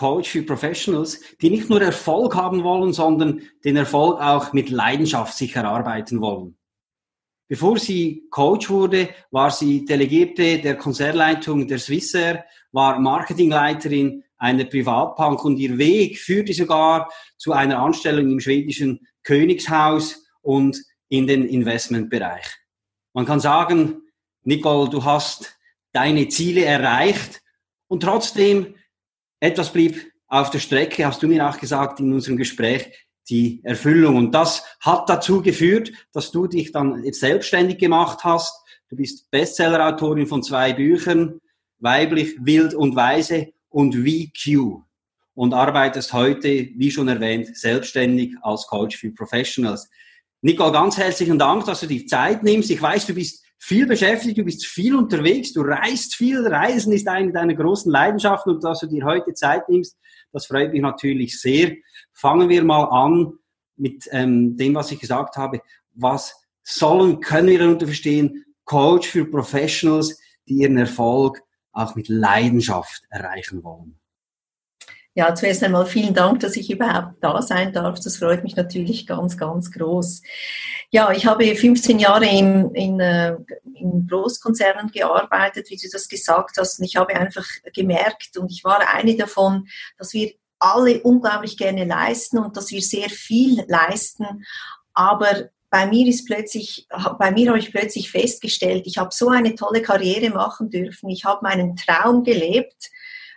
Coach für Professionals, die nicht nur Erfolg haben wollen, sondern den Erfolg auch mit Leidenschaft sich erarbeiten wollen. Bevor sie Coach wurde, war sie Delegierte der Konzernleitung der Swissair, war Marketingleiterin einer Privatbank und ihr Weg führte sogar zu einer Anstellung im schwedischen Königshaus und in den Investmentbereich. Man kann sagen, Nicole, du hast deine Ziele erreicht und trotzdem etwas blieb auf der Strecke, hast du mir auch gesagt in unserem Gespräch, die Erfüllung. Und das hat dazu geführt, dass du dich dann selbstständig gemacht hast. Du bist Bestsellerautorin von zwei Büchern, Weiblich, Wild und Weise und VQ. Und arbeitest heute, wie schon erwähnt, selbstständig als Coach für Professionals. Nicole, ganz herzlichen Dank, dass du die Zeit nimmst. Ich weiß, du bist viel beschäftigt, du bist viel unterwegs, du reist viel. Reisen ist eine deiner großen Leidenschaften und dass du dir heute Zeit nimmst, das freut mich natürlich sehr. Fangen wir mal an mit ähm, dem, was ich gesagt habe. Was sollen, können wir darunter verstehen? Coach für Professionals, die ihren Erfolg auch mit Leidenschaft erreichen wollen. Ja, zuerst einmal vielen Dank, dass ich überhaupt da sein darf. Das freut mich natürlich ganz, ganz groß. Ja, ich habe 15 Jahre in, in, äh, in Großkonzernen gearbeitet, wie du das gesagt hast. Und ich habe einfach gemerkt, und ich war eine davon, dass wir alle unglaublich gerne leisten und dass wir sehr viel leisten. Aber bei mir ist plötzlich, bei mir habe ich plötzlich festgestellt, ich habe so eine tolle Karriere machen dürfen. Ich habe meinen Traum gelebt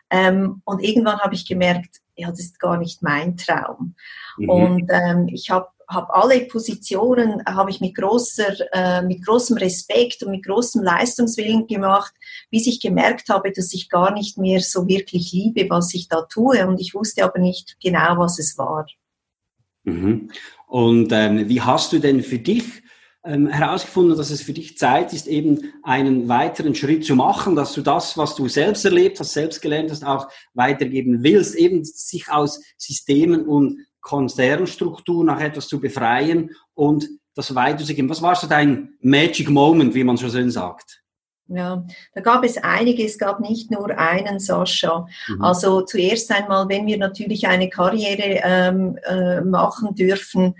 ähm, und irgendwann habe ich gemerkt, ja, das ist gar nicht mein Traum. Mhm. Und ähm, ich habe hab alle Positionen habe ich mit großer, äh, mit großem Respekt und mit großem Leistungswillen gemacht, bis ich gemerkt habe, dass ich gar nicht mehr so wirklich liebe, was ich da tue. Und ich wusste aber nicht genau, was es war. Mhm. Und ähm, wie hast du denn für dich ähm, herausgefunden, dass es für dich Zeit ist, eben einen weiteren Schritt zu machen, dass du das, was du selbst erlebt hast, selbst gelernt hast, auch weitergeben willst, eben sich aus Systemen und Konzernstrukturen nach etwas zu befreien und das weiterzugeben. Was war so dein Magic Moment, wie man so schön sagt? Ja, da gab es einige, es gab nicht nur einen Sascha. Mhm. Also zuerst einmal, wenn wir natürlich eine Karriere ähm, äh, machen dürfen,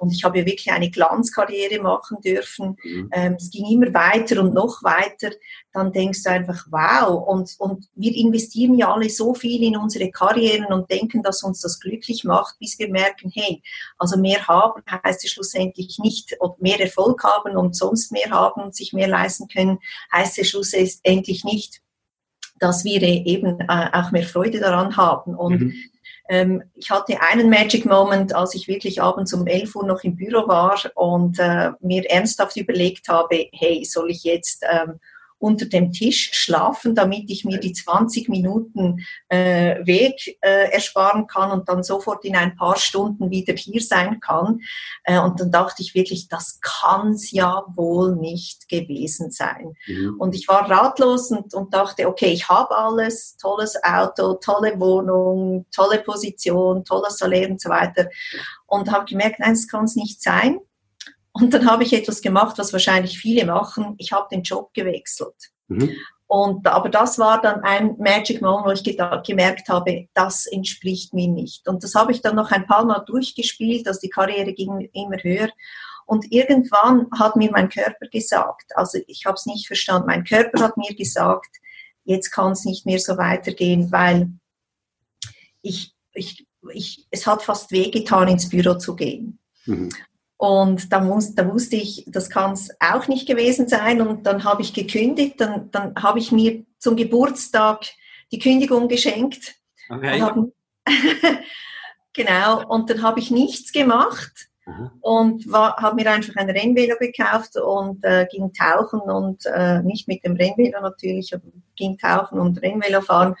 und ich habe wirklich eine Glanzkarriere machen dürfen. Mhm. Ähm, es ging immer weiter und noch weiter. Dann denkst du einfach, wow. Und, und wir investieren ja alle so viel in unsere Karrieren und denken, dass uns das glücklich macht, bis wir merken, hey, also mehr haben heißt es schlussendlich nicht, oder mehr Erfolg haben und sonst mehr haben und sich mehr leisten können, heißt es schlussendlich nicht, dass wir eben äh, auch mehr Freude daran haben. Und mhm ähm, ich hatte einen Magic Moment, als ich wirklich abends um 11 Uhr noch im Büro war und äh, mir ernsthaft überlegt habe, hey, soll ich jetzt ähm, unter dem Tisch schlafen, damit ich mir die 20 Minuten äh, Weg äh, ersparen kann und dann sofort in ein paar Stunden wieder hier sein kann. Äh, und dann dachte ich wirklich, das kann's ja wohl nicht gewesen sein. Mhm. Und ich war ratlos und, und dachte, okay, ich habe alles, tolles Auto, tolle Wohnung, tolle Position, tolles Salär und so weiter. Und habe gemerkt, nein, das kann es nicht sein. Und dann habe ich etwas gemacht, was wahrscheinlich viele machen. Ich habe den Job gewechselt. Mhm. Und, aber das war dann ein Magic Moment, wo ich gemerkt habe, das entspricht mir nicht. Und das habe ich dann noch ein paar Mal durchgespielt, also die Karriere ging immer höher. Und irgendwann hat mir mein Körper gesagt, also ich habe es nicht verstanden, mein Körper hat mir gesagt, jetzt kann es nicht mehr so weitergehen, weil ich, ich, ich, es hat fast wehgetan, ins Büro zu gehen. Mhm. Und da, muss, da wusste ich, das kann es auch nicht gewesen sein. Und dann habe ich gekündigt. Dann, dann habe ich mir zum Geburtstag die Kündigung geschenkt. Okay. Und genau. Und dann habe ich nichts gemacht Aha. und habe mir einfach ein Rennvelo gekauft und äh, ging tauchen und äh, nicht mit dem Rennvelo natürlich, aber ging tauchen und Rennvelo fahren.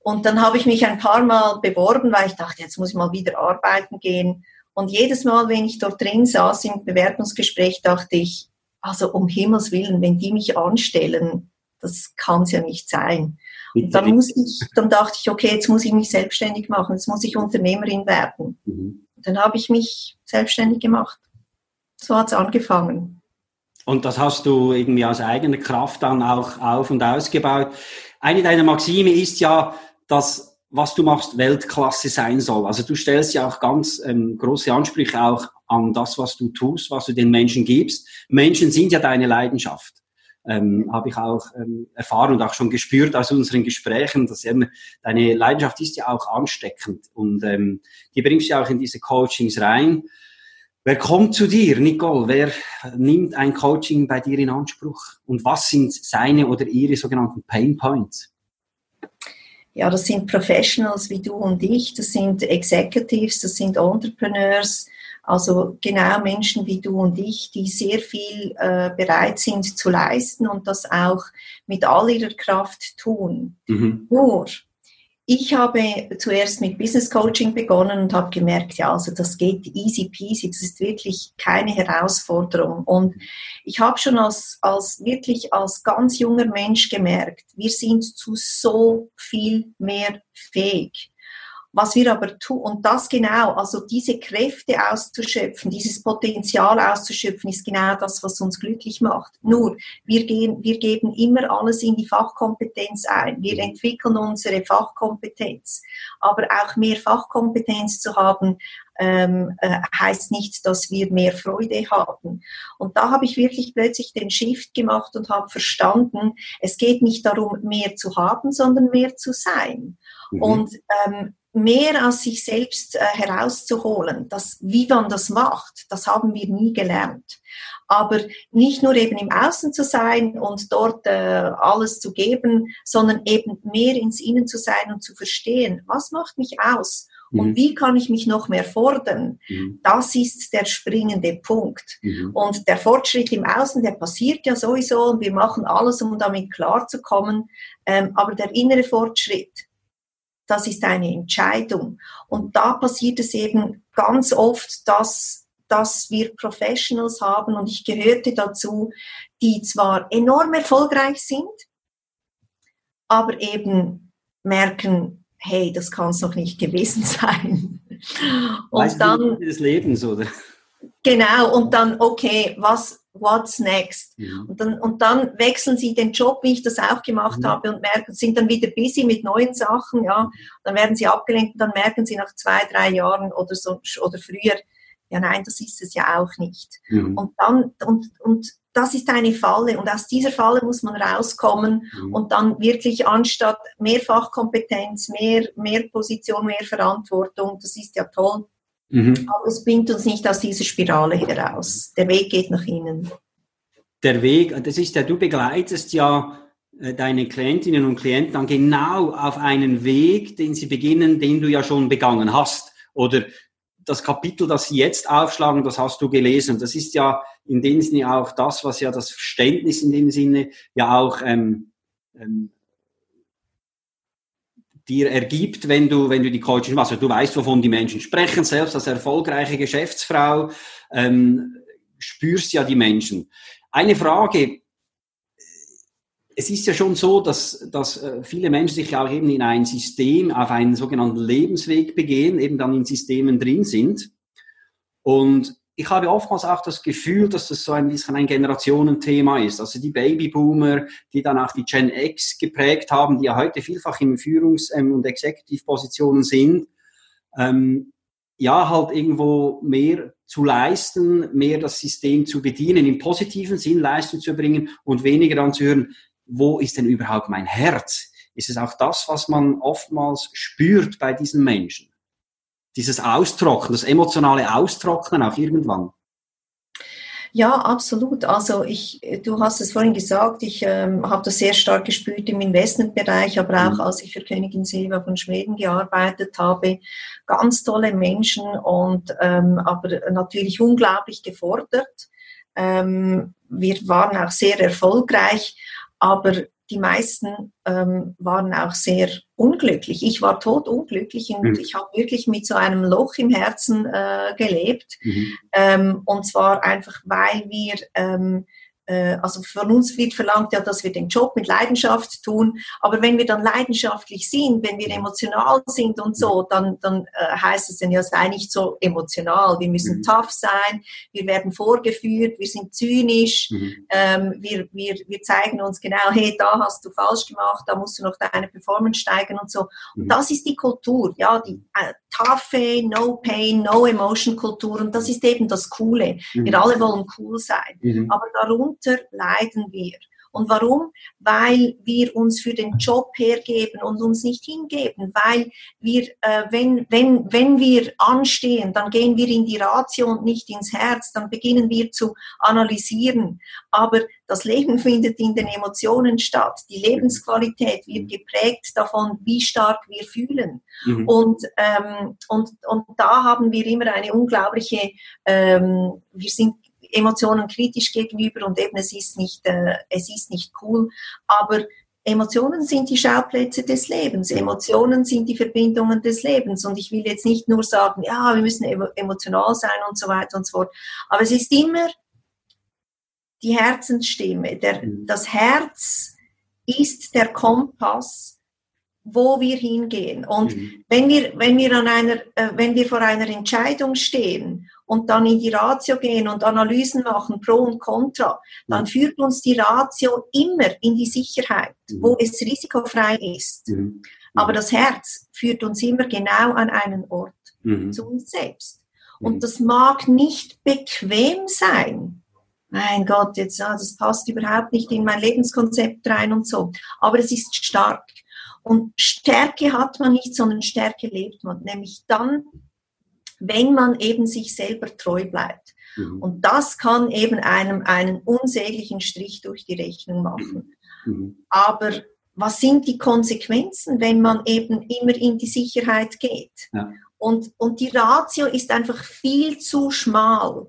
Und dann habe ich mich ein paar Mal beworben, weil ich dachte, jetzt muss ich mal wieder arbeiten gehen. Und jedes Mal, wenn ich dort drin saß im Bewerbungsgespräch, dachte ich, also um Himmels Willen, wenn die mich anstellen, das kann es ja nicht sein. Und dann, muss ich, dann dachte ich, okay, jetzt muss ich mich selbstständig machen, jetzt muss ich Unternehmerin werden. Mhm. Dann habe ich mich selbstständig gemacht. So hat es angefangen. Und das hast du irgendwie aus eigener Kraft dann auch auf und ausgebaut. Eine deiner Maxime ist ja, dass was du machst Weltklasse sein soll. Also du stellst ja auch ganz ähm, große Ansprüche auch an das, was du tust, was du den Menschen gibst. Menschen sind ja deine Leidenschaft. Ähm, habe ich auch ähm, erfahren und auch schon gespürt aus unseren Gesprächen, dass eben deine Leidenschaft ist ja auch ansteckend und ähm, die bringst du ja auch in diese Coachings rein. Wer kommt zu dir, Nicole? Wer nimmt ein Coaching bei dir in Anspruch? Und was sind seine oder ihre sogenannten Pain Points? Ja, das sind Professionals wie du und ich, das sind Executives, das sind Entrepreneurs, also genau Menschen wie du und ich, die sehr viel äh, bereit sind zu leisten und das auch mit all ihrer Kraft tun. Mhm. Nur ich habe zuerst mit Business Coaching begonnen und habe gemerkt, ja, also das geht easy peasy, das ist wirklich keine Herausforderung. Und ich habe schon als, als wirklich als ganz junger Mensch gemerkt, wir sind zu so viel mehr fähig. Was wir aber tun, und das genau, also diese Kräfte auszuschöpfen, dieses Potenzial auszuschöpfen, ist genau das, was uns glücklich macht. Nur, wir, gehen, wir geben immer alles in die Fachkompetenz ein. Wir entwickeln unsere Fachkompetenz. Aber auch mehr Fachkompetenz zu haben, ähm, äh, heißt nicht, dass wir mehr Freude haben. Und da habe ich wirklich plötzlich den Shift gemacht und habe verstanden, es geht nicht darum, mehr zu haben, sondern mehr zu sein. Mhm. Und ähm, mehr aus sich selbst äh, herauszuholen. Das, wie man das macht, das haben wir nie gelernt. Aber nicht nur eben im Außen zu sein und dort äh, alles zu geben, sondern eben mehr ins Innen zu sein und zu verstehen, was macht mich aus mhm. und wie kann ich mich noch mehr fordern. Mhm. Das ist der springende Punkt. Mhm. Und der Fortschritt im Außen, der passiert ja sowieso und wir machen alles, um damit klarzukommen. Ähm, aber der innere Fortschritt, das ist eine Entscheidung. Und da passiert es eben ganz oft, dass, dass wir Professionals haben, und ich gehörte dazu, die zwar enorm erfolgreich sind, aber eben merken, hey, das kann es noch nicht gewesen sein. Und weißt dann des Lebens, oder? Genau, und dann, okay, was, what's next? Mhm. Und, dann, und dann wechseln sie den Job, wie ich das auch gemacht mhm. habe, und merken, sind dann wieder busy mit neuen Sachen, ja. Dann werden sie abgelenkt und dann merken sie nach zwei, drei Jahren oder so, oder früher, ja nein, das ist es ja auch nicht. Mhm. Und dann, und, und das ist eine Falle und aus dieser Falle muss man rauskommen mhm. und dann wirklich anstatt mehr Fachkompetenz, mehr, mehr Position, mehr Verantwortung, das ist ja toll, Mhm. Aber es bringt uns nicht aus dieser Spirale heraus. Der Weg geht nach innen. Der Weg, das ist ja, du begleitest ja äh, deine Klientinnen und Klienten dann genau auf einen Weg, den sie beginnen, den du ja schon begangen hast. Oder das Kapitel, das sie jetzt aufschlagen, das hast du gelesen. Das ist ja in dem Sinne auch das, was ja das Verständnis in dem Sinne ja auch ähm, ähm, dir ergibt, wenn du, wenn du die Coaching machst. Also du weißt, wovon die Menschen sprechen, selbst als erfolgreiche Geschäftsfrau ähm, spürst ja die Menschen. Eine Frage, es ist ja schon so, dass, dass äh, viele Menschen sich auch eben in ein System, auf einen sogenannten Lebensweg begehen, eben dann in Systemen drin sind. Und ich habe oftmals auch das Gefühl, dass das so ein bisschen ein Generationenthema ist. Also die Babyboomer, die dann auch die Gen X geprägt haben, die ja heute vielfach in Führungs- ähm, und Executive-Positionen sind, ähm, ja, halt irgendwo mehr zu leisten, mehr das System zu bedienen, im positiven Sinn Leistung zu bringen und weniger dann zu hören, wo ist denn überhaupt mein Herz? Ist es auch das, was man oftmals spürt bei diesen Menschen? Dieses Austrocknen, das emotionale Austrocknen auch irgendwann? Ja, absolut. Also ich, du hast es vorhin gesagt, ich ähm, habe das sehr stark gespürt im Investmentbereich, aber auch mhm. als ich für Königin Silva von Schweden gearbeitet habe. Ganz tolle Menschen und ähm, aber natürlich unglaublich gefordert. Ähm, wir waren auch sehr erfolgreich, aber die meisten ähm, waren auch sehr unglücklich. Ich war totunglücklich und mhm. ich habe wirklich mit so einem Loch im Herzen äh, gelebt. Mhm. Ähm, und zwar einfach, weil wir ähm, äh, also von uns wird verlangt ja, dass wir den Job mit Leidenschaft tun, aber wenn wir dann leidenschaftlich sind, wenn wir emotional sind und so, dann, dann äh, heißt es dann ja, sei nicht so emotional, wir müssen mhm. tough sein, wir werden vorgeführt, wir sind zynisch, mhm. ähm, wir, wir, wir zeigen uns genau, hey, da hast du falsch gemacht, da musst du noch deine Performance steigern und so. Mhm. Und das ist die Kultur, ja, die äh, toughe, no pain, no emotion Kultur und das ist eben das Coole. Wir mhm. alle wollen cool sein, mhm. aber darum darunter leiden wir. Und warum? Weil wir uns für den Job hergeben und uns nicht hingeben. Weil wir, äh, wenn, wenn, wenn wir anstehen, dann gehen wir in die Ratio und nicht ins Herz. Dann beginnen wir zu analysieren. Aber das Leben findet in den Emotionen statt. Die Lebensqualität wird geprägt davon, wie stark wir fühlen. Mhm. Und, ähm, und, und da haben wir immer eine unglaubliche, ähm, wir sind Emotionen kritisch gegenüber und eben es ist nicht, äh, es ist nicht cool, aber Emotionen sind die Schauplätze des Lebens. Emotionen sind die Verbindungen des Lebens. Und ich will jetzt nicht nur sagen, ja, wir müssen emotional sein und so weiter und so fort. Aber es ist immer die Herzensstimme. Der, mhm. das Herz ist der Kompass, wo wir hingehen. Und mhm. wenn wir, wenn wir an einer, äh, wenn wir vor einer Entscheidung stehen und dann in die Ratio gehen und Analysen machen, Pro und Contra, dann mhm. führt uns die Ratio immer in die Sicherheit, mhm. wo es risikofrei ist. Mhm. Aber das Herz führt uns immer genau an einen Ort, zu uns selbst. Und das mag nicht bequem sein. Mein Gott, jetzt, ja, das passt überhaupt nicht in mein Lebenskonzept rein und so. Aber es ist stark. Und Stärke hat man nicht, sondern Stärke lebt man. Nämlich dann, wenn man eben sich selber treu bleibt. Mhm. Und das kann eben einem einen unsäglichen Strich durch die Rechnung machen. Mhm. Aber was sind die Konsequenzen, wenn man eben immer in die Sicherheit geht? Ja. Und, und die Ratio ist einfach viel zu schmal,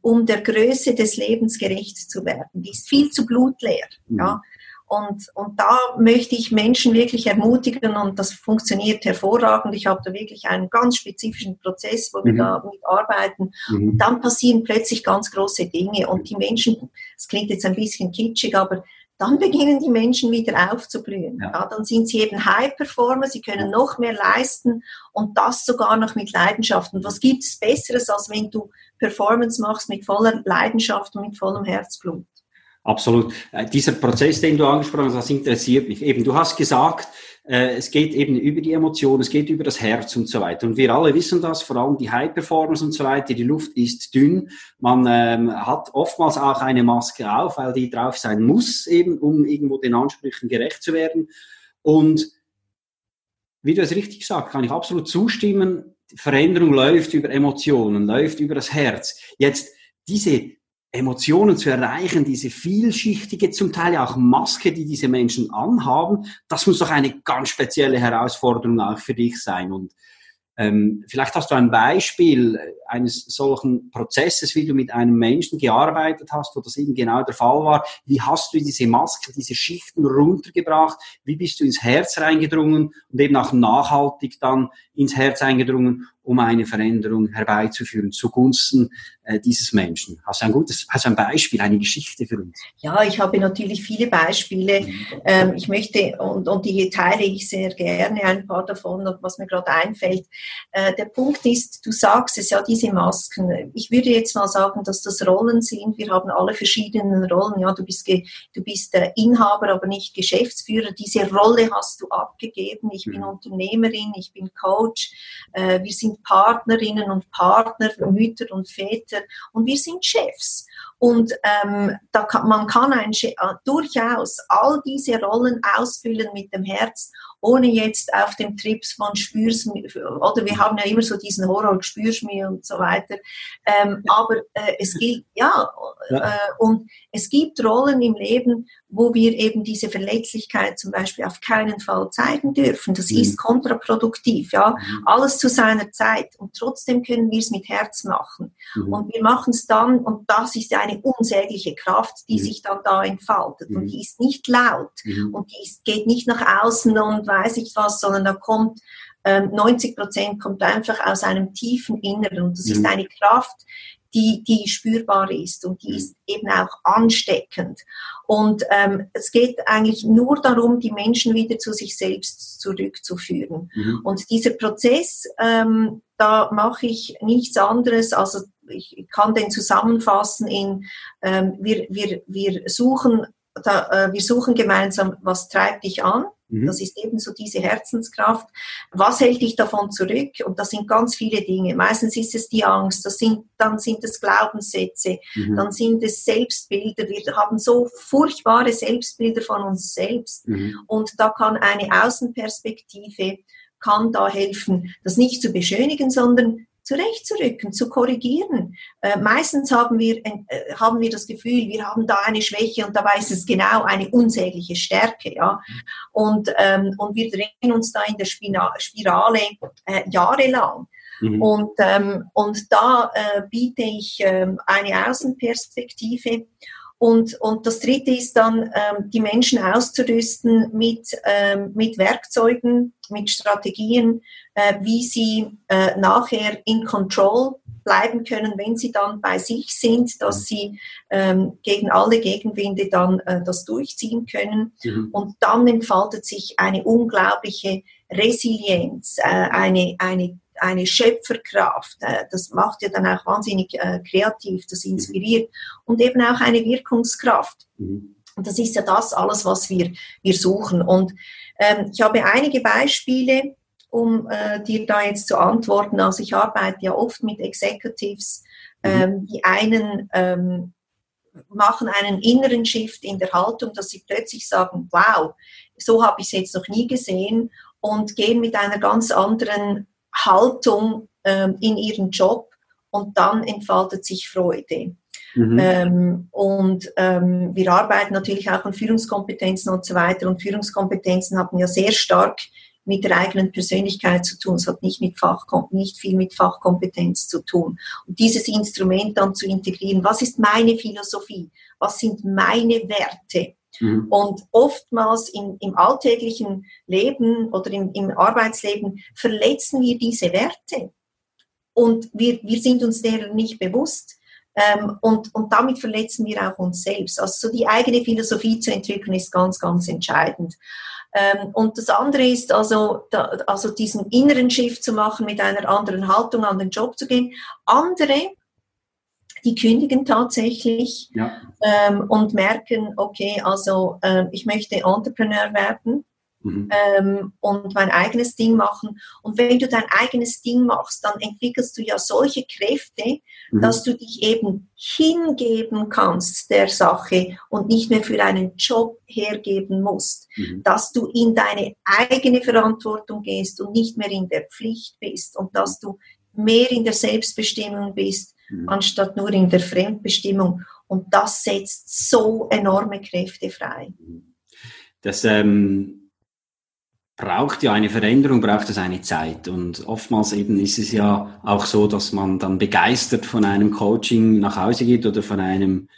um der Größe des Lebens gerecht zu werden. Die ist viel zu blutleer. Mhm. Ja? Und, und da möchte ich Menschen wirklich ermutigen und das funktioniert hervorragend. Ich habe da wirklich einen ganz spezifischen Prozess, wo wir mhm. da mitarbeiten. Mhm. Und dann passieren plötzlich ganz große Dinge und die Menschen, es klingt jetzt ein bisschen kitschig, aber dann beginnen die Menschen wieder aufzublühen. Ja. ja. dann sind sie eben High-Performer, sie können noch mehr leisten und das sogar noch mit Leidenschaft. Und was gibt es Besseres, als wenn du Performance machst mit voller Leidenschaft und mit vollem Herzblut? Absolut. Äh, dieser Prozess, den du angesprochen hast, das interessiert mich. Eben, du hast gesagt, äh, es geht eben über die Emotionen, es geht über das Herz und so weiter. Und wir alle wissen das, vor allem die High Performers und so weiter, die Luft ist dünn. Man ähm, hat oftmals auch eine Maske auf, weil die drauf sein muss, eben, um irgendwo den Ansprüchen gerecht zu werden. Und wie du es richtig sagst, kann ich absolut zustimmen. Veränderung läuft über Emotionen, läuft über das Herz. Jetzt diese Emotionen zu erreichen, diese vielschichtige, zum Teil auch Maske, die diese Menschen anhaben, das muss doch eine ganz spezielle Herausforderung auch für dich sein. Und ähm, vielleicht hast du ein Beispiel eines solchen Prozesses, wie du mit einem Menschen gearbeitet hast, wo das eben genau der Fall war. Wie hast du diese Maske, diese Schichten runtergebracht? Wie bist du ins Herz reingedrungen und eben auch nachhaltig dann ins Herz eingedrungen, um eine Veränderung herbeizuführen zugunsten äh, dieses Menschen. Hast du ein gutes, hast du ein Beispiel, eine Geschichte für uns? Ja, ich habe natürlich viele Beispiele. Mhm. Ähm, ich möchte, und, und die teile ich sehr gerne, ein paar davon, was mir gerade einfällt. Äh, der Punkt ist, du sagst es ja, diese Masken. Ich würde jetzt mal sagen, dass das Rollen sind. Wir haben alle verschiedenen Rollen. Ja, du bist, du bist äh, Inhaber, aber nicht Geschäftsführer. Diese Rolle hast du abgegeben. Ich bin mhm. Unternehmerin, ich bin Coach. Äh, wir sind Partnerinnen und Partner, Mütter und Väter und wir sind Chefs. Und ähm, da kann, man kann ein, äh, durchaus all diese Rollen ausfüllen mit dem Herz ohne jetzt auf dem Trips von spür's oder wir haben ja immer so diesen Horror, spür's mir und so weiter. Ähm, aber äh, es gilt, ja, ja. Äh, und es gibt Rollen im Leben, wo wir eben diese Verletzlichkeit zum Beispiel auf keinen Fall zeigen dürfen. Das mhm. ist kontraproduktiv, ja. Mhm. Alles zu seiner Zeit. Und trotzdem können wir es mit Herz machen. Mhm. Und wir machen es dann, und das ist eine unsägliche Kraft, die mhm. sich dann da entfaltet. Mhm. Und die ist nicht laut mhm. und die ist, geht nicht nach außen und weiß ich was, sondern da kommt 90 ähm, Prozent kommt einfach aus einem tiefen Inneren. Und das ist mhm. eine Kraft, die, die spürbar ist und die mhm. ist eben auch ansteckend. Und ähm, es geht eigentlich nur darum, die Menschen wieder zu sich selbst zurückzuführen. Mhm. Und dieser Prozess, ähm, da mache ich nichts anderes, also ich kann den zusammenfassen in, ähm, wir, wir, wir, suchen, da, äh, wir suchen gemeinsam, was treibt dich an? Mhm. Das ist eben so diese Herzenskraft. Was hält dich davon zurück? Und das sind ganz viele Dinge. Meistens ist es die Angst, das sind, dann sind es Glaubenssätze, mhm. dann sind es Selbstbilder. Wir haben so furchtbare Selbstbilder von uns selbst. Mhm. Und da kann eine Außenperspektive kann da helfen, das nicht zu beschönigen, sondern zurechtzurücken, zu korrigieren. Äh, meistens haben wir, äh, haben wir das Gefühl, wir haben da eine Schwäche und dabei ist es genau eine unsägliche Stärke. Ja? Und, ähm, und wir drehen uns da in der Spirale äh, jahrelang. Mhm. Und, ähm, und da äh, biete ich ähm, eine Außenperspektive und, und das Dritte ist dann, ähm, die Menschen auszurüsten mit, ähm, mit Werkzeugen, mit Strategien, äh, wie sie äh, nachher in Control bleiben können, wenn sie dann bei sich sind, dass sie ähm, gegen alle Gegenwinde dann äh, das durchziehen können. Mhm. Und dann entfaltet sich eine unglaubliche Resilienz, äh, eine, eine eine Schöpferkraft. Äh, das macht ja dann auch wahnsinnig äh, kreativ, das inspiriert und eben auch eine Wirkungskraft. Mhm. Und das ist ja das alles, was wir, wir suchen. Und ähm, ich habe einige Beispiele, um äh, dir da jetzt zu antworten. Also ich arbeite ja oft mit Executives, mhm. ähm, die einen ähm, machen einen inneren Shift in der Haltung, dass sie plötzlich sagen, wow, so habe ich es jetzt noch nie gesehen und gehen mit einer ganz anderen Haltung ähm, in ihren Job und dann entfaltet sich Freude. Mhm. Ähm, und ähm, wir arbeiten natürlich auch an Führungskompetenzen und so weiter. Und Führungskompetenzen haben ja sehr stark mit der eigenen Persönlichkeit zu tun. Es hat nicht, mit Fachkom nicht viel mit Fachkompetenz zu tun. Und dieses Instrument dann zu integrieren, was ist meine Philosophie? Was sind meine Werte? Mhm. Und oftmals im, im alltäglichen Leben oder im, im Arbeitsleben verletzen wir diese Werte. Und wir, wir sind uns deren nicht bewusst. Ähm, und, und damit verletzen wir auch uns selbst. Also so die eigene Philosophie zu entwickeln ist ganz, ganz entscheidend. Ähm, und das andere ist also, da, also diesen inneren Shift zu machen, mit einer anderen Haltung an den Job zu gehen. Andere die kündigen tatsächlich ja. ähm, und merken, okay, also äh, ich möchte Entrepreneur werden mhm. ähm, und mein eigenes Ding machen. Und wenn du dein eigenes Ding machst, dann entwickelst du ja solche Kräfte, mhm. dass du dich eben hingeben kannst der Sache und nicht mehr für einen Job hergeben musst, mhm. dass du in deine eigene Verantwortung gehst und nicht mehr in der Pflicht bist und dass du mehr in der Selbstbestimmung bist mhm. anstatt nur in der Fremdbestimmung. Und das setzt so enorme Kräfte frei. Das ähm, braucht ja eine Veränderung, braucht es eine Zeit. Und oftmals eben ist es ja auch so, dass man dann begeistert von einem Coaching nach Hause geht oder von einem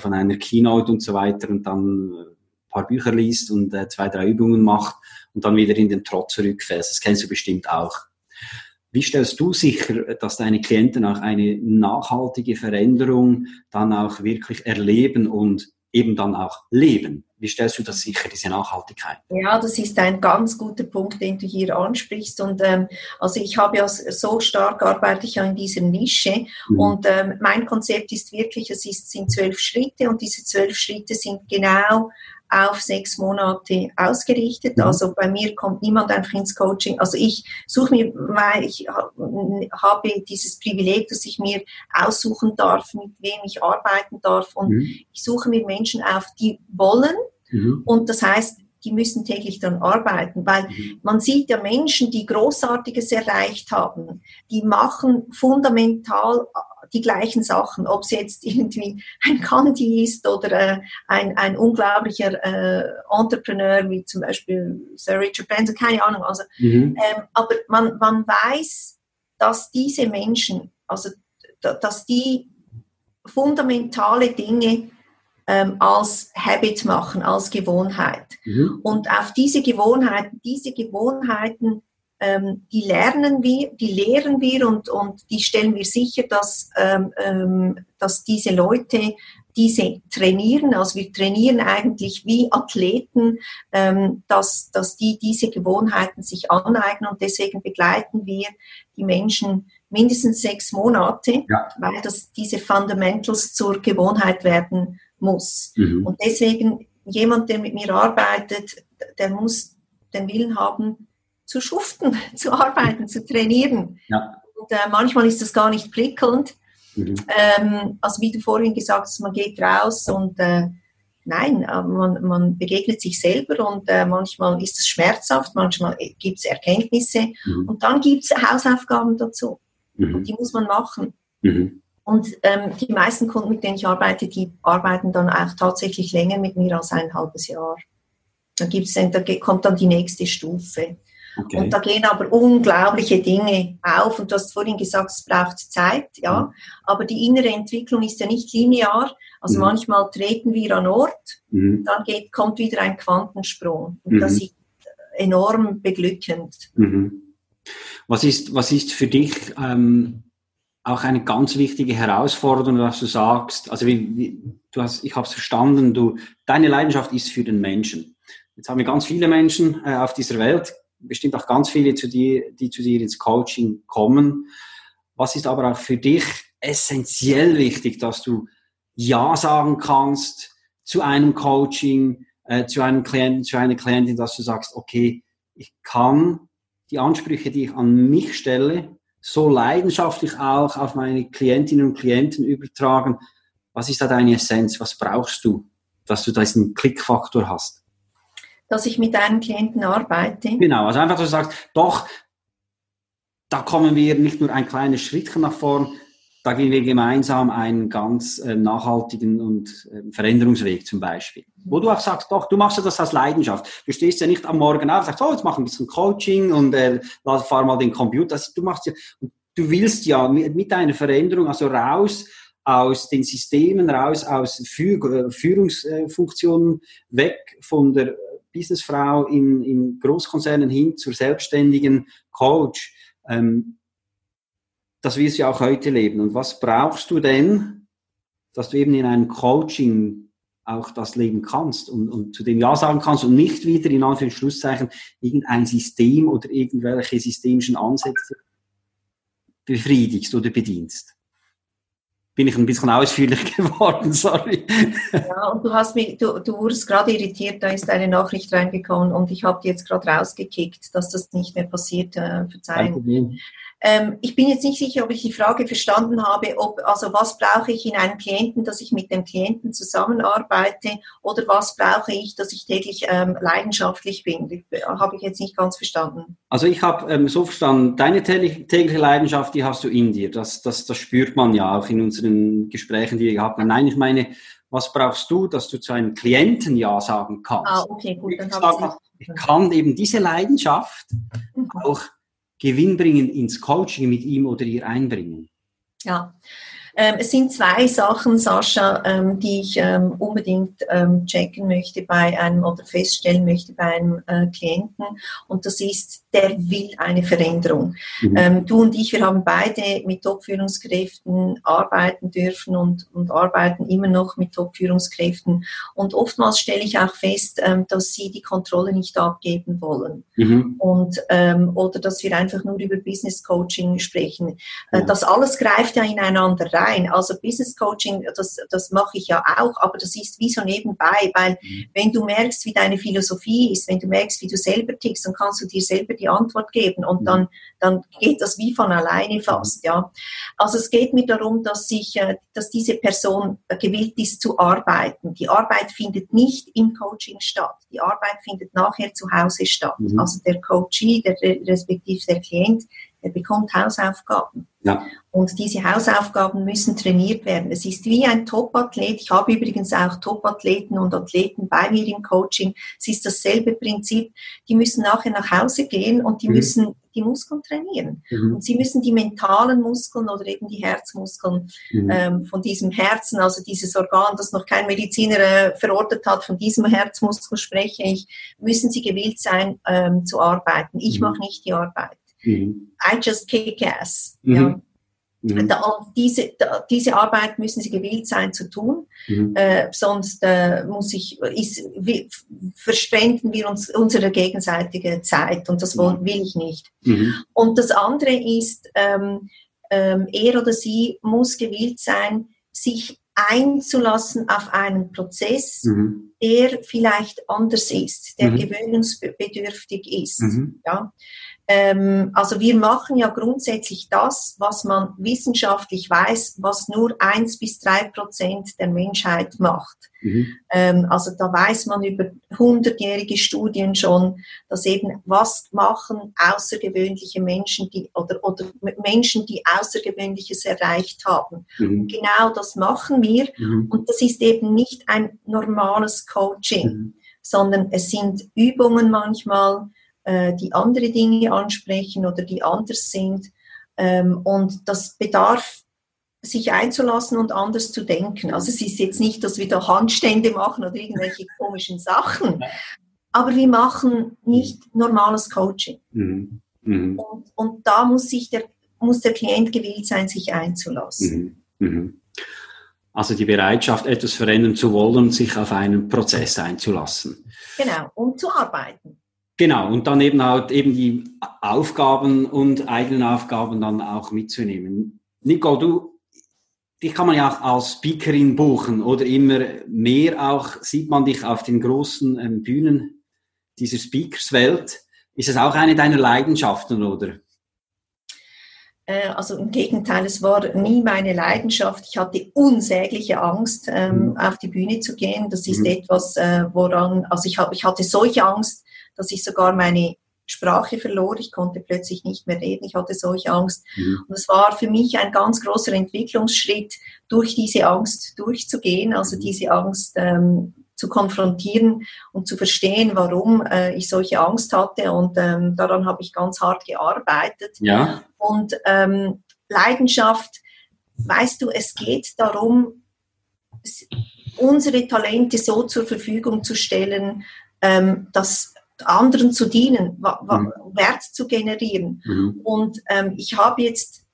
von einer Keynote und so weiter und dann ein paar Bücher liest und äh, zwei, drei Übungen macht und dann wieder in den Trott zurückfällt. Das kennst du bestimmt auch. Wie stellst du sicher, dass deine Klienten auch eine nachhaltige Veränderung dann auch wirklich erleben und eben dann auch leben? Wie stellst du das sicher, diese Nachhaltigkeit? Ja, das ist ein ganz guter Punkt, den du hier ansprichst. Und ähm, also ich habe ja so stark arbeite ich ja in dieser Nische. Mhm. Und ähm, mein Konzept ist wirklich, es ist, sind zwölf Schritte und diese zwölf Schritte sind genau auf sechs Monate ausgerichtet. Mhm. Also bei mir kommt niemand einfach ins Coaching. Also ich suche mir, weil ich habe dieses Privileg, dass ich mir aussuchen darf, mit wem ich arbeiten darf. Und mhm. ich suche mir Menschen auf, die wollen. Mhm. Und das heißt, die müssen täglich dann arbeiten, weil mhm. man sieht ja Menschen, die Großartiges erreicht haben, die machen fundamental die gleichen Sachen, ob es jetzt irgendwie ein Kennedy ist oder äh, ein, ein unglaublicher äh, Entrepreneur wie zum Beispiel Sir Richard Branson, keine Ahnung. Also, mhm. ähm, aber man, man weiß, dass diese Menschen, also dass die fundamentale Dinge ähm, als Habit machen, als Gewohnheit. Mhm. Und auf diese Gewohnheiten, diese Gewohnheiten, ähm, die lernen wir, die lehren wir und, und die stellen wir sicher, dass, ähm, ähm dass diese Leute diese trainieren. Also wir trainieren eigentlich wie Athleten, ähm, dass, dass die diese Gewohnheiten sich aneignen und deswegen begleiten wir die Menschen mindestens sechs Monate, ja. weil das diese Fundamentals zur Gewohnheit werden muss. Mhm. Und deswegen jemand, der mit mir arbeitet, der muss den Willen haben, zu schuften, zu arbeiten, zu trainieren. Ja. Und äh, manchmal ist das gar nicht prickelnd. Mhm. Ähm, also wie du vorhin gesagt hast, man geht raus und äh, nein, äh, man, man, begegnet sich selber und äh, manchmal ist es schmerzhaft, manchmal gibt es Erkenntnisse mhm. und dann gibt es Hausaufgaben dazu. Mhm. Die muss man machen. Mhm. Und ähm, die meisten Kunden, mit denen ich arbeite, die arbeiten dann auch tatsächlich länger mit mir als ein halbes Jahr. Da, gibt's dann, da kommt dann die nächste Stufe. Okay. Und da gehen aber unglaubliche Dinge auf. Und du hast vorhin gesagt, es braucht Zeit, ja. Mhm. Aber die innere Entwicklung ist ja nicht linear. Also mhm. manchmal treten wir an Ort, mhm. dann geht, kommt wieder ein Quantensprung. Und das mhm. ist enorm beglückend. Mhm. Was ist, was ist für dich ähm, auch eine ganz wichtige Herausforderung, dass du sagst, also wie, wie, du hast, ich habe es verstanden, du, deine Leidenschaft ist für den Menschen. Jetzt haben wir ganz viele Menschen äh, auf dieser Welt, bestimmt auch ganz viele, zu dir, die zu dir ins Coaching kommen. Was ist aber auch für dich essentiell wichtig, dass du Ja sagen kannst zu einem Coaching, äh, zu einem Klienten, zu einer Klientin, dass du sagst, okay, ich kann die Ansprüche, die ich an mich stelle, so leidenschaftlich auch auf meine Klientinnen und Klienten übertragen. Was ist da deine Essenz? Was brauchst du, dass du diesen Klickfaktor hast? Dass ich mit einem Klienten arbeite. Genau, also einfach, dass du sagst, doch, da kommen wir nicht nur ein kleines Schrittchen nach vorn, da gehen wir gemeinsam einen ganz äh, nachhaltigen und äh, Veränderungsweg zum Beispiel. Wo du auch sagst, doch, du machst ja das aus Leidenschaft. Du stehst ja nicht am Morgen auf und sagst, oh, jetzt mach ein bisschen Coaching und äh, fahr mal den Computer. Also, du machst ja, du willst ja mit, mit deiner Veränderung also raus aus den Systemen, raus aus Führ Führungsfunktionen, weg von der Businessfrau in, in Großkonzernen hin zur selbstständigen Coach. Ähm, das wirst du ja auch heute leben. Und was brauchst du denn, dass du eben in einem Coaching auch das leben kannst und, und zu dem Ja sagen kannst und nicht wieder in Anführungszeichen irgendein System oder irgendwelche systemischen Ansätze befriedigst oder bedienst. Bin ich ein bisschen ausführlich geworden, sorry. Ja, und du hast mich, du, du wurdest gerade irritiert, da ist eine Nachricht reingekommen und ich habe die jetzt gerade rausgekickt, dass das nicht mehr passiert. Äh, verzeihen. Ähm, ich bin jetzt nicht sicher, ob ich die Frage verstanden habe, ob, also was brauche ich in einem Klienten, dass ich mit dem Klienten zusammenarbeite oder was brauche ich, dass ich täglich ähm, leidenschaftlich bin? Das habe ich jetzt nicht ganz verstanden. Also ich habe ähm, so verstanden, deine tägliche Leidenschaft, die hast du in dir. Das, das, das spürt man ja auch in unseren Gesprächen, die wir gehabt haben. Nein, ich meine, was brauchst du, dass du zu einem Klienten Ja sagen kannst? Ah, okay, gut. Dann ich, ich kann eben diese Leidenschaft mhm. auch gewinnbringend ins Coaching mit ihm oder ihr einbringen? Ja, ähm, es sind zwei Sachen, Sascha, ähm, die ich ähm, unbedingt checken möchte bei einem oder feststellen möchte bei einem äh, Klienten. Und das ist, der will eine Veränderung. Mhm. Ähm, du und ich, wir haben beide mit Top-Führungskräften arbeiten dürfen und, und arbeiten immer noch mit Top-Führungskräften. Und oftmals stelle ich auch fest, ähm, dass sie die Kontrolle nicht abgeben wollen. Mhm. Und, oder dass wir einfach nur über Business Coaching sprechen. Äh, das alles greift ja ineinander rein rein. Also Business Coaching, das, das mache ich ja auch, aber das ist wie so nebenbei, weil mhm. wenn du merkst, wie deine Philosophie ist, wenn du merkst, wie du selber tickst, dann kannst du dir selber die Antwort geben und mhm. dann, dann geht das wie von alleine fast, ja. Also es geht mir darum, dass sich, äh, dass diese Person gewillt ist zu arbeiten. Die Arbeit findet nicht im Coaching statt. Die Arbeit findet nachher zu Hause statt. Mhm. Also der Coachee, der respektive der Klient, er bekommt Hausaufgaben. Ja. Und diese Hausaufgaben müssen trainiert werden. Es ist wie ein Top-Athlet. Ich habe übrigens auch Top-Athleten und Athleten bei mir im Coaching. Es ist dasselbe Prinzip. Die müssen nachher nach Hause gehen und die mhm. müssen die Muskeln trainieren. Mhm. Und sie müssen die mentalen Muskeln oder eben die Herzmuskeln mhm. ähm, von diesem Herzen, also dieses Organ, das noch kein Mediziner äh, verortet hat, von diesem Herzmuskel spreche ich, müssen sie gewillt sein ähm, zu arbeiten. Ich mhm. mache nicht die Arbeit. Mhm. I just kick ass. Mhm. Ja. Mhm. Da, diese, da, diese Arbeit müssen sie gewillt sein zu tun, mhm. äh, sonst äh, muss ich, ist, wie, verschwenden wir uns unsere gegenseitige Zeit und das will, mhm. will ich nicht. Mhm. Und das andere ist, ähm, ähm, er oder sie muss gewillt sein, sich einzulassen auf einen Prozess, der vielleicht anders ist, der gewöhnungsbedürftig ist. Ja? Ähm, also wir machen ja grundsätzlich das, was man wissenschaftlich weiß, was nur eins bis drei Prozent der Menschheit macht. Mhm. Ähm, also da weiß man über hundertjährige Studien schon, dass eben was machen außergewöhnliche Menschen, die oder, oder Menschen, die Außergewöhnliches erreicht haben. Mhm. Genau das machen wir mhm. und das ist eben nicht ein normales Coaching, mhm. sondern es sind Übungen manchmal äh, die andere Dinge ansprechen oder die anders sind. Ähm, und das bedarf sich einzulassen und anders zu denken. Also es ist jetzt nicht, dass wir da Handstände machen oder irgendwelche komischen Sachen, aber wir machen nicht normales Coaching. Mhm. Mhm. Und, und, da muss sich der, muss der Klient gewillt sein, sich einzulassen. Mhm. mhm. Also die Bereitschaft, etwas verändern zu wollen, sich auf einen Prozess einzulassen. Genau, um zu arbeiten. Genau, und dann eben auch eben die Aufgaben und eigenen Aufgaben dann auch mitzunehmen. Nicole, du, dich kann man ja auch als Speakerin buchen oder immer mehr auch, sieht man dich auf den großen ähm, Bühnen dieser Speakerswelt. Ist es auch eine deiner Leidenschaften, oder? Äh, also im Gegenteil, es war nie meine Leidenschaft. Ich hatte unsägliche Angst, ähm, mhm. auf die Bühne zu gehen. Das ist mhm. etwas, äh, woran, also ich, hab, ich hatte solche Angst, dass ich sogar meine Sprache verlor. Ich konnte plötzlich nicht mehr reden. Ich hatte solche Angst. Mhm. Und es war für mich ein ganz großer Entwicklungsschritt, durch diese Angst durchzugehen, also mhm. diese Angst ähm, zu konfrontieren und zu verstehen, warum äh, ich solche Angst hatte. Und ähm, daran habe ich ganz hart gearbeitet. Ja. Und ähm, Leidenschaft, weißt du, es geht darum, unsere Talente so zur Verfügung zu stellen, ähm, dass anderen zu dienen, mhm. Wert zu generieren. Mhm. Und ähm, ich habe jetzt,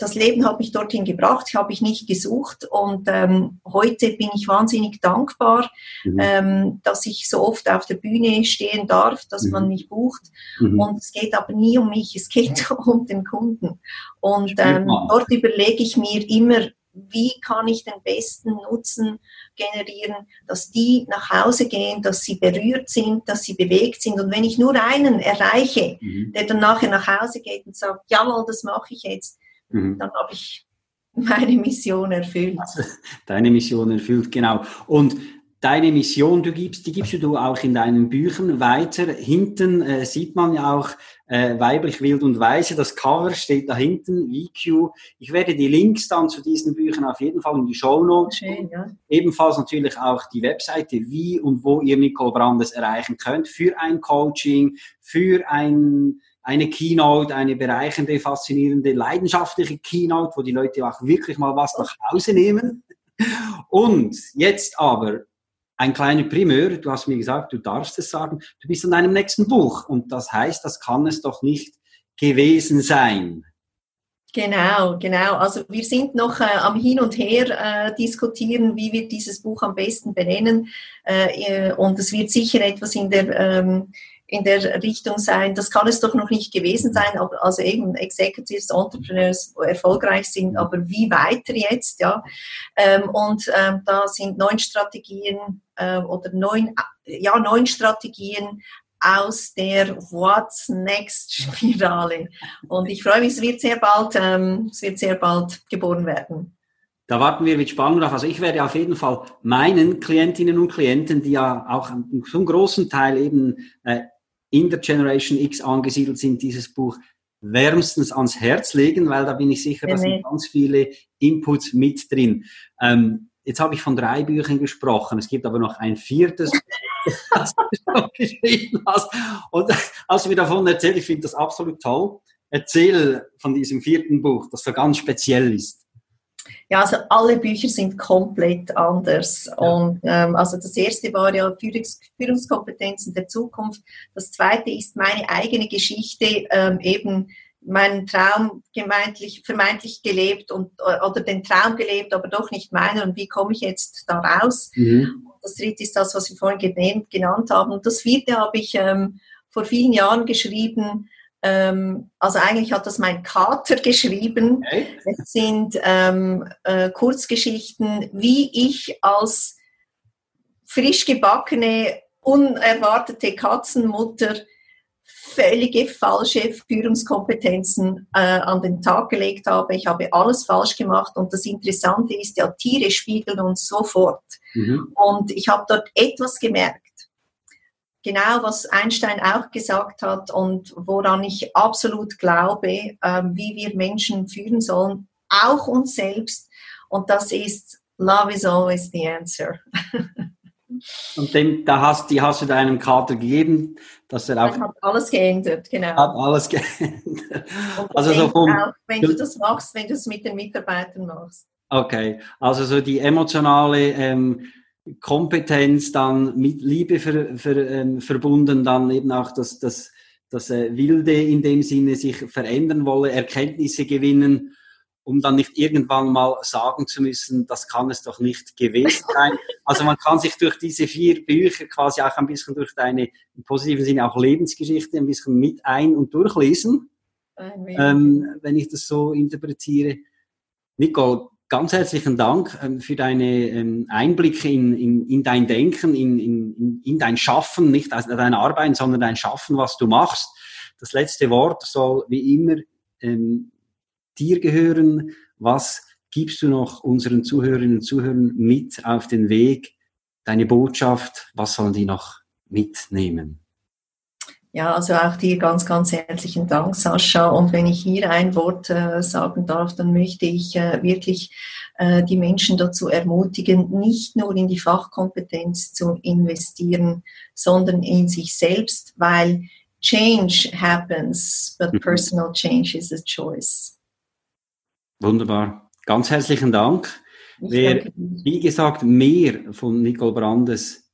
das Leben hat mich dorthin gebracht, habe ich nicht gesucht und ähm, heute bin ich wahnsinnig dankbar, mhm. ähm, dass ich so oft auf der Bühne stehen darf, dass man mhm. mich bucht. Mhm. Und es geht aber nie um mich, es geht um den Kunden. Und ähm, dort überlege ich mir immer, wie kann ich den besten Nutzen generieren, dass die nach Hause gehen, dass sie berührt sind, dass sie bewegt sind. Und wenn ich nur einen erreiche, mhm. der dann nachher nach Hause geht und sagt, jawohl, das mache ich jetzt, mhm. dann habe ich meine Mission erfüllt. Deine Mission erfüllt, genau. Und deine Mission, du gibst, die gibst du auch in deinen Büchern weiter. Hinten äh, sieht man ja auch äh, weiblich, wild und weise. Das Cover steht da hinten, VQ. Ich werde die Links dann zu diesen Büchern auf jeden Fall in die Show Notes. Ja. Ebenfalls natürlich auch die Webseite, wie und wo ihr Nicole Brandes erreichen könnt für ein Coaching, für ein eine Keynote, eine bereichende, faszinierende, leidenschaftliche Keynote, wo die Leute auch wirklich mal was nach Hause nehmen. Und jetzt aber ein kleiner Primeur, du hast mir gesagt, du darfst es sagen, du bist an deinem nächsten Buch und das heißt, das kann es doch nicht gewesen sein. Genau, genau. Also wir sind noch äh, am Hin und Her äh, diskutieren, wie wir dieses Buch am besten benennen. Äh, äh und es wird sicher etwas in der ähm, in der Richtung sein, das kann es doch noch nicht gewesen sein, also eben Executives, Entrepreneurs erfolgreich sind, aber wie weiter jetzt, ja. Ähm, und ähm, da sind neun Strategien äh, oder neun, ja, neun Strategien aus der What's Next Spirale. Und ich freue mich, es wird sehr bald, ähm, es wird sehr bald geboren werden. Da warten wir mit Spannung drauf. Also ich werde auf jeden Fall meinen Klientinnen und Klienten, die ja auch zum großen Teil eben äh, in der Generation X angesiedelt sind, dieses Buch wärmstens ans Herz legen, weil da bin ich sicher, da sind ganz viele Inputs mit drin. Ähm, jetzt habe ich von drei Büchern gesprochen. Es gibt aber noch ein viertes, das du geschrieben hast. Und als du mir davon erzählt, ich finde das absolut toll. Erzähl von diesem vierten Buch, das so ganz speziell ist. Ja, also alle Bücher sind komplett anders. Ja. Und ähm, also das erste war ja Führungs Führungskompetenzen der Zukunft. Das zweite ist meine eigene Geschichte, ähm, eben meinen Traum gemeintlich, vermeintlich gelebt und oder den Traum gelebt, aber doch nicht meiner. Und wie komme ich jetzt da raus? Mhm. Das dritte ist das, was wir vorhin genannt haben. Und das vierte habe ich ähm, vor vielen Jahren geschrieben also eigentlich hat das mein Kater geschrieben. Okay. Es sind ähm, äh, Kurzgeschichten, wie ich als frisch gebackene, unerwartete Katzenmutter völlige falsche Führungskompetenzen äh, an den Tag gelegt habe. Ich habe alles falsch gemacht und das Interessante ist, ja, Tiere spiegeln uns sofort. Mhm. Und ich habe dort etwas gemerkt genau, was Einstein auch gesagt hat und woran ich absolut glaube, ähm, wie wir Menschen führen sollen, auch uns selbst. Und das ist Love is always the answer. Und dem, da hast, die hast du deinem Kater gegeben, dass er auch. Hat alles geändert, genau. Hat alles geändert. also so vom, auch, wenn du das machst, wenn du es mit den Mitarbeitern machst. Okay, also so die emotionale ähm, Kompetenz dann mit Liebe ver, ver, ähm, verbunden, dann eben auch das, das, das äh, Wilde in dem Sinne sich verändern wolle, Erkenntnisse gewinnen, um dann nicht irgendwann mal sagen zu müssen, das kann es doch nicht gewesen sein. Also man kann sich durch diese vier Bücher quasi auch ein bisschen durch deine, im positiven Sinne auch Lebensgeschichte ein bisschen mit ein- und durchlesen, ähm, wenn ich das so interpretiere. Nicole, ganz herzlichen Dank ähm, für deine ähm, Einblicke in, in, in dein Denken, in, in, in dein Schaffen, nicht deine Arbeit, sondern dein Schaffen, was du machst. Das letzte Wort soll wie immer ähm, dir gehören. Was gibst du noch unseren Zuhörerinnen und Zuhörern mit auf den Weg? Deine Botschaft, was sollen die noch mitnehmen? Ja, also auch dir ganz, ganz herzlichen Dank, Sascha. Und wenn ich hier ein Wort äh, sagen darf, dann möchte ich äh, wirklich äh, die Menschen dazu ermutigen, nicht nur in die Fachkompetenz zu investieren, sondern in sich selbst, weil Change happens, but mhm. personal change is a choice. Wunderbar. Ganz herzlichen Dank. Ich Wer, wie gesagt, mehr von Nicole Brandes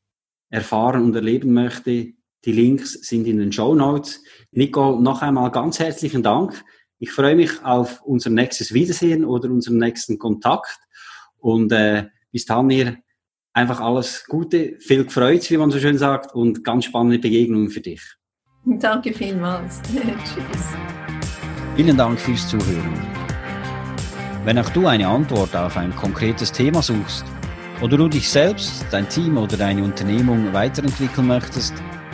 erfahren und erleben möchte, die Links sind in den Show Notes. Nico, noch einmal ganz herzlichen Dank. Ich freue mich auf unser nächstes Wiedersehen oder unseren nächsten Kontakt. Und äh, bis dann hier einfach alles Gute, viel gefreut, wie man so schön sagt, und ganz spannende Begegnungen für dich. Danke vielmals. Tschüss. Vielen Dank fürs Zuhören. Wenn auch du eine Antwort auf ein konkretes Thema suchst oder du dich selbst, dein Team oder deine Unternehmung weiterentwickeln möchtest,